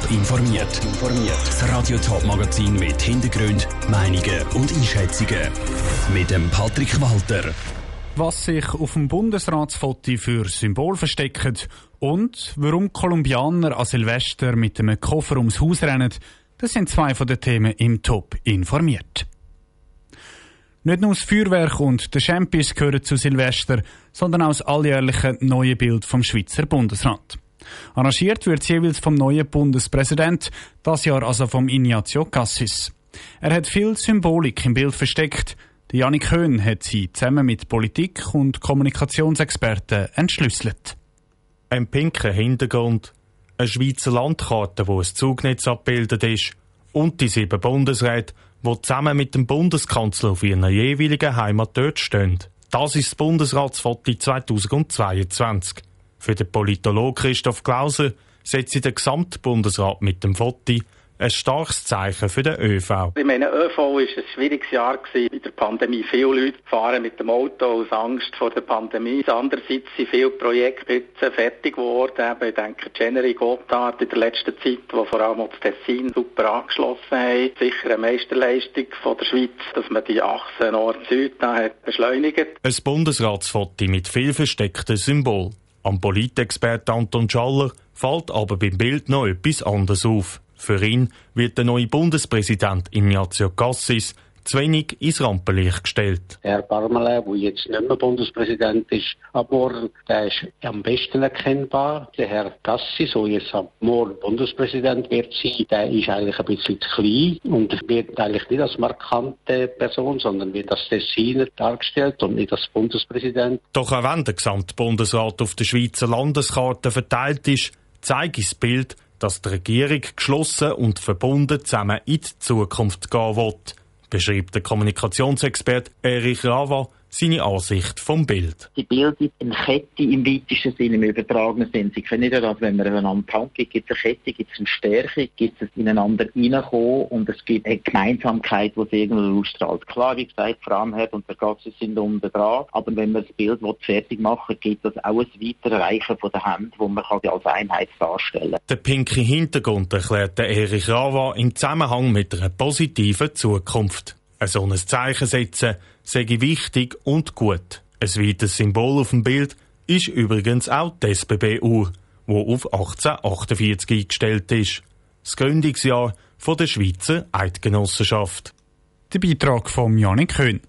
Top informiert. Das Radio Top Magazin mit Hintergrund, Meinungen und Einschätzungen mit dem Patrick Walter. Was sich auf dem Bundesratsfoto für Symbol versteckt und warum Kolumbianer an Silvester mit einem Koffer ums Haus rennen, das sind zwei von den Themen im Top informiert. Nicht nur das Feuerwerk und der Champions gehören zu Silvester, sondern auch das alljährliche neue Bild vom Schweizer Bundesrat. Arrangiert wird es jeweils vom neuen Bundespräsident, das Jahr also vom Ignazio Cassis. Er hat viel Symbolik im Bild versteckt. Die Janik Höhn hat sie zusammen mit Politik- und Kommunikationsexperten entschlüsselt. Ein pinker Hintergrund, eine Schweizer Landkarte, wo ein Zugnetz abgebildet ist, und die sieben Bundesräte, die zusammen mit dem Bundeskanzler auf ihrer jeweiligen Heimat dort stehen. Das ist das Bundesratsfoto 2022. Für den Politologen Christoph Klauser setzt der Gesamtbundesrat mit dem Foto ein starkes Zeichen für den ÖV. Ich meine, ÖV war ein schwieriges Jahr in der Pandemie. Viele Leute fahren mit dem Auto aus Angst vor der Pandemie. Andererseits sind viele Projekte jetzt fertig geworden. Ich denke, Genery Gotthard in der letzten Zeit, wo vor allem das Tessin super angeschlossen haben. Sicher eine Meisterleistung von der Schweiz, dass man die Achse Nord-Süd beschleunigt. Ein Bundesratsfoto mit viel versteckten Symbolen. Am Politexperte Anton Schaller fällt aber beim Bild noch etwas anderes auf. Für ihn wird der neue Bundespräsident Ignazio Cassis zu wenig ins Rampenlicht gestellt. Herr Parmelin, der jetzt nicht mehr Bundespräsident ist, aber der ist am besten erkennbar. Der Herr Gassi, so jetzt ab morgen Bundespräsident wird sein, der ist eigentlich ein bisschen zu klein und wird eigentlich nicht als markante Person, sondern wird als Tessiner dargestellt und nicht als Bundespräsident. Doch auch wenn der gesamte Bundesrat auf der Schweizer Landeskarte verteilt ist, zeigt das Bild, dass die Regierung geschlossen und verbunden zusammen in die Zukunft gehen will beschreibt der Kommunikationsexperte Erich Rava seine Ansicht vom Bild. Die bildet eine Kette im weitesten Sinne, im übertragenen Sinn. Sie kennen ja das, wenn man einander tankt, gibt es eine Kette, gibt es eine Stärke, gibt es ineinander reinkommen und es gibt eine Gemeinsamkeit, die sie irgendwo ausstrahlt. Klar, wie gesagt, Framherd und der Gatze sind unten dran, aber wenn man das Bild fertig machen will, gibt es auch ein Weiterreichen von der Hand, wo man kann als Einheit darstellen kann. Der pinke Hintergrund erklärt Erich Rava im Zusammenhang mit einer positiven Zukunft. Ein so ein Zeichen setzen sei wichtig und gut. Ein weiteres Symbol auf dem Bild ist übrigens auch die SBB-Uhr, wo auf 1848 eingestellt ist. Das Gründungsjahr von der Schweizer Eidgenossenschaft. Der Beitrag von Janik Köhn.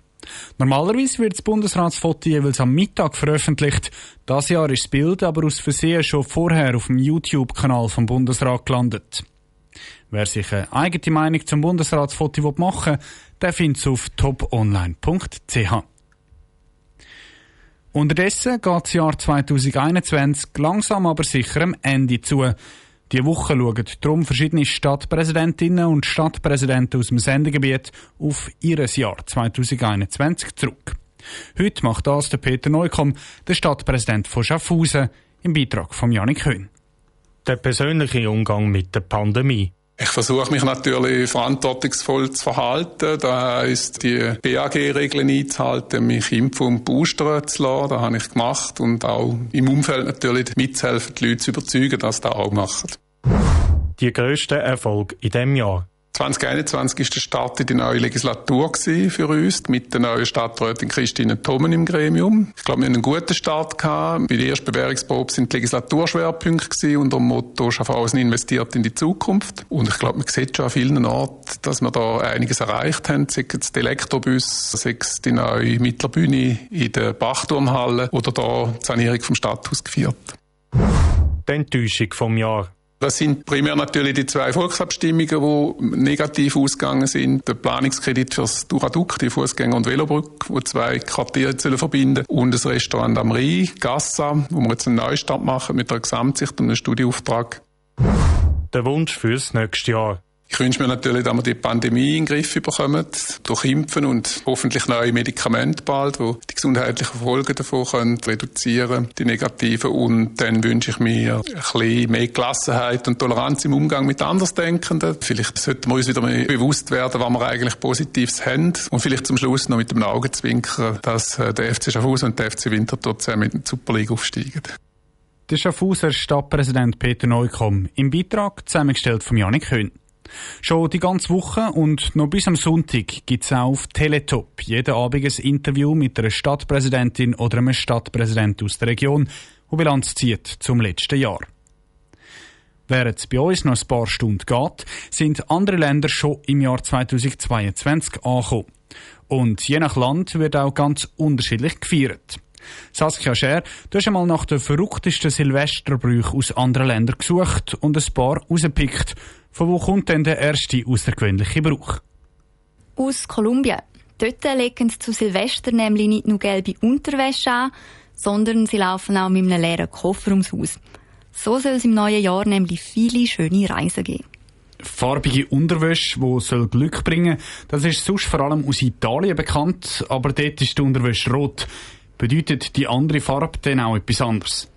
Normalerweise wird das Bundesratsfoto jeweils am Mittag veröffentlicht. Das Jahr ist das Bild aber aus Versehen schon vorher auf dem YouTube-Kanal vom Bundesrat gelandet. Wer sich eine eigene Meinung zum Bundesratsfoto machen will, der findet es auf toponline.ch. Unterdessen geht das Jahr 2021 langsam aber sicher am Ende zu. Die Woche schauen darum verschiedene Stadtpräsidentinnen und Stadtpräsidenten aus dem Sendegebiet auf ihr Jahr 2021 zurück. Heute macht das der Peter Neukomm, der Stadtpräsident von Schaffhausen, im Beitrag von Janik Höhn. Der persönliche Umgang mit der Pandemie. Ich versuche mich natürlich verantwortungsvoll zu verhalten. Da heisst, die BAG-Regeln einzuhalten, mich impfen und boostern zu lassen. Das habe ich gemacht. Und auch im Umfeld natürlich mitzuhelfen, die Leute zu überzeugen, dass sie das auch machen. Die grössten Erfolg in diesem Jahr. 2021 ist der Start in die neue Legislatur für uns, mit der neuen Stadträtin Christine Thomen im Gremium. Ich glaube, wir haben einen guten Start gehabt. Bei der ersten Bewährungsprobe sind die Legislaturschwerpunkte unter dem Motto Schaffhausen investiert in die Zukunft. Und ich glaube, man sieht schon an vielen Orten, dass wir da einiges erreicht haben. Sei es die Elektrobus, sei es die neue Mittlerbühne in der Bachturmhalle oder da die Sanierung vom Stadthaus geführt. Die Enttäuschung vom Jahr. Das sind primär natürlich die zwei Volksabstimmungen, die negativ ausgegangen sind. Der Planungskredit fürs Duradukt, die Fußgänger- und Velobrücke, wo zwei Quartiere sollen verbinden und das Restaurant am Rhein, Gassa, wo wir jetzt einen Neustart machen mit einer Gesamtsicht und einem Studieauftrag. Der Wunsch fürs nächste Jahr. Ich wünsche mir natürlich, dass wir die Pandemie in den Griff bekommen, durch Impfen und hoffentlich neue Medikamente bald, die die gesundheitlichen Folgen davon können reduzieren, die negativen. Und dann wünsche ich mir ein bisschen mehr Gelassenheit und Toleranz im Umgang mit Andersdenkenden. Vielleicht sollten wir uns wieder mehr bewusst werden, was wir eigentlich Positives haben. Und vielleicht zum Schluss noch mit dem Augenzwinkern, dass äh, der FC Schaffhausen und der FC Winterthur zusammen in die Super League aufsteigen. der Schaffhauser Stadtpräsident Peter Neukomm im Beitrag zusammengestellt von Janik Höhn. Schon die ganze Woche und noch bis am Sonntag gibt es auch auf Teletop jeden Abend ein Interview mit einer Stadtpräsidentin oder einem Stadtpräsident aus der Region, der Bilanz zieht zum letzten Jahr. Während es bei uns noch ein paar Stunden geht, sind andere Länder schon im Jahr 2022 angekommen. Und je nach Land wird auch ganz unterschiedlich gefeiert. Saskia Scher, du hast einmal nach den verrücktesten Silvesterbrüchen aus anderen Ländern gesucht und ein paar rausgepickt. Von wo kommt denn der erste außergewöhnliche Brauch? Aus Kolumbien. Dort legen sie zu Silvester nämlich nicht nur gelbe Unterwäsche an, sondern sie laufen auch mit einem leeren Koffer ums Haus. So soll es im neuen Jahr nämlich viele schöne Reisen geben. Farbige Unterwäsche, die soll Glück bringen das ist sonst vor allem aus Italien bekannt, aber dort ist die Unterwäsche rot. Bedeutet die andere Farbe dann auch etwas anderes?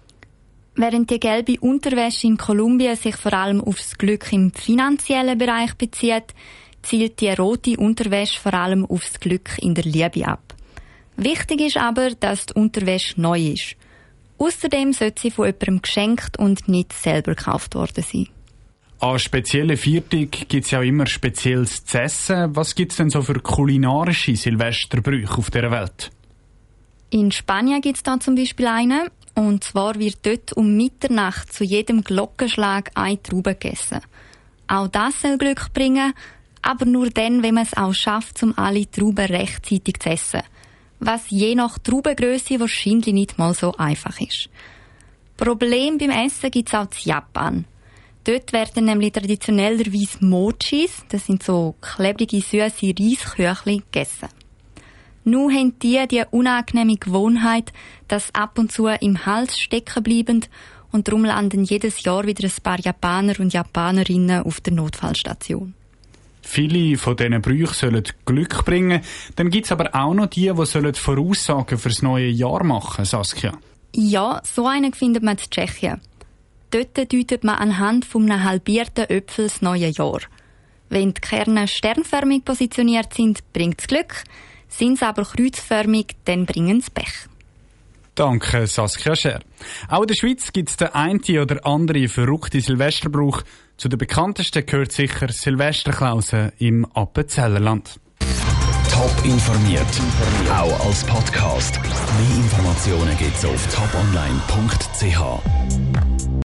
Während die gelbe Unterwäsche in Kolumbien sich vor allem auf das Glück im finanziellen Bereich bezieht, zielt die rote Unterwäsche vor allem auf das Glück in der Liebe ab. Wichtig ist aber, dass die Unterwäsche neu ist. Außerdem sollte sie von jemandem geschenkt und nicht selber gekauft worden sein. An speziellen Viertag gibt es ja auch immer spezielles zu essen. Was gibt es denn so für kulinarische Silvesterbrüche auf der Welt? In Spanien gibt es da zum Beispiel einen. Und zwar wird dort um Mitternacht zu jedem Glockenschlag eine Traube gegessen. Auch das soll Glück bringen, aber nur dann, wenn man es auch schafft, um alle Trauben rechtzeitig zu essen. Was je nach Traubengröße wahrscheinlich nicht mal so einfach ist. Problem beim Essen gibt es auch in Japan. Dort werden nämlich traditionellerweise Mochis, das sind so klebrige, süße Reisküchli, gegessen. Nun haben die die unangenehme Gewohnheit, dass ab und zu im Hals stecken bleiben und darum landen jedes Jahr wieder ein paar Japaner und Japanerinnen auf der Notfallstation. Viele von diesen Brüchen sollen Glück bringen. Dann gibt es aber auch noch die, die sollen Voraussagen fürs neue Jahr machen, Saskia. Ja, so einen findet man in Tschechien. Dort deutet man anhand von einem halbierten Öpfel das neue Jahr. Wenn die Kerne sternförmig positioniert sind, bringt es Glück. Sind sie aber kreuzförmig, dann bringen sie Pech. Danke, Saskia Scher. Auch in der Schweiz gibt es den einen oder anderen verrückten Silvesterbrauch. Zu den bekanntesten gehört sicher Silvesterklausen im Appenzellerland. Top informiert, auch als Podcast. Mehr Informationen gibt's auf toponline.ch.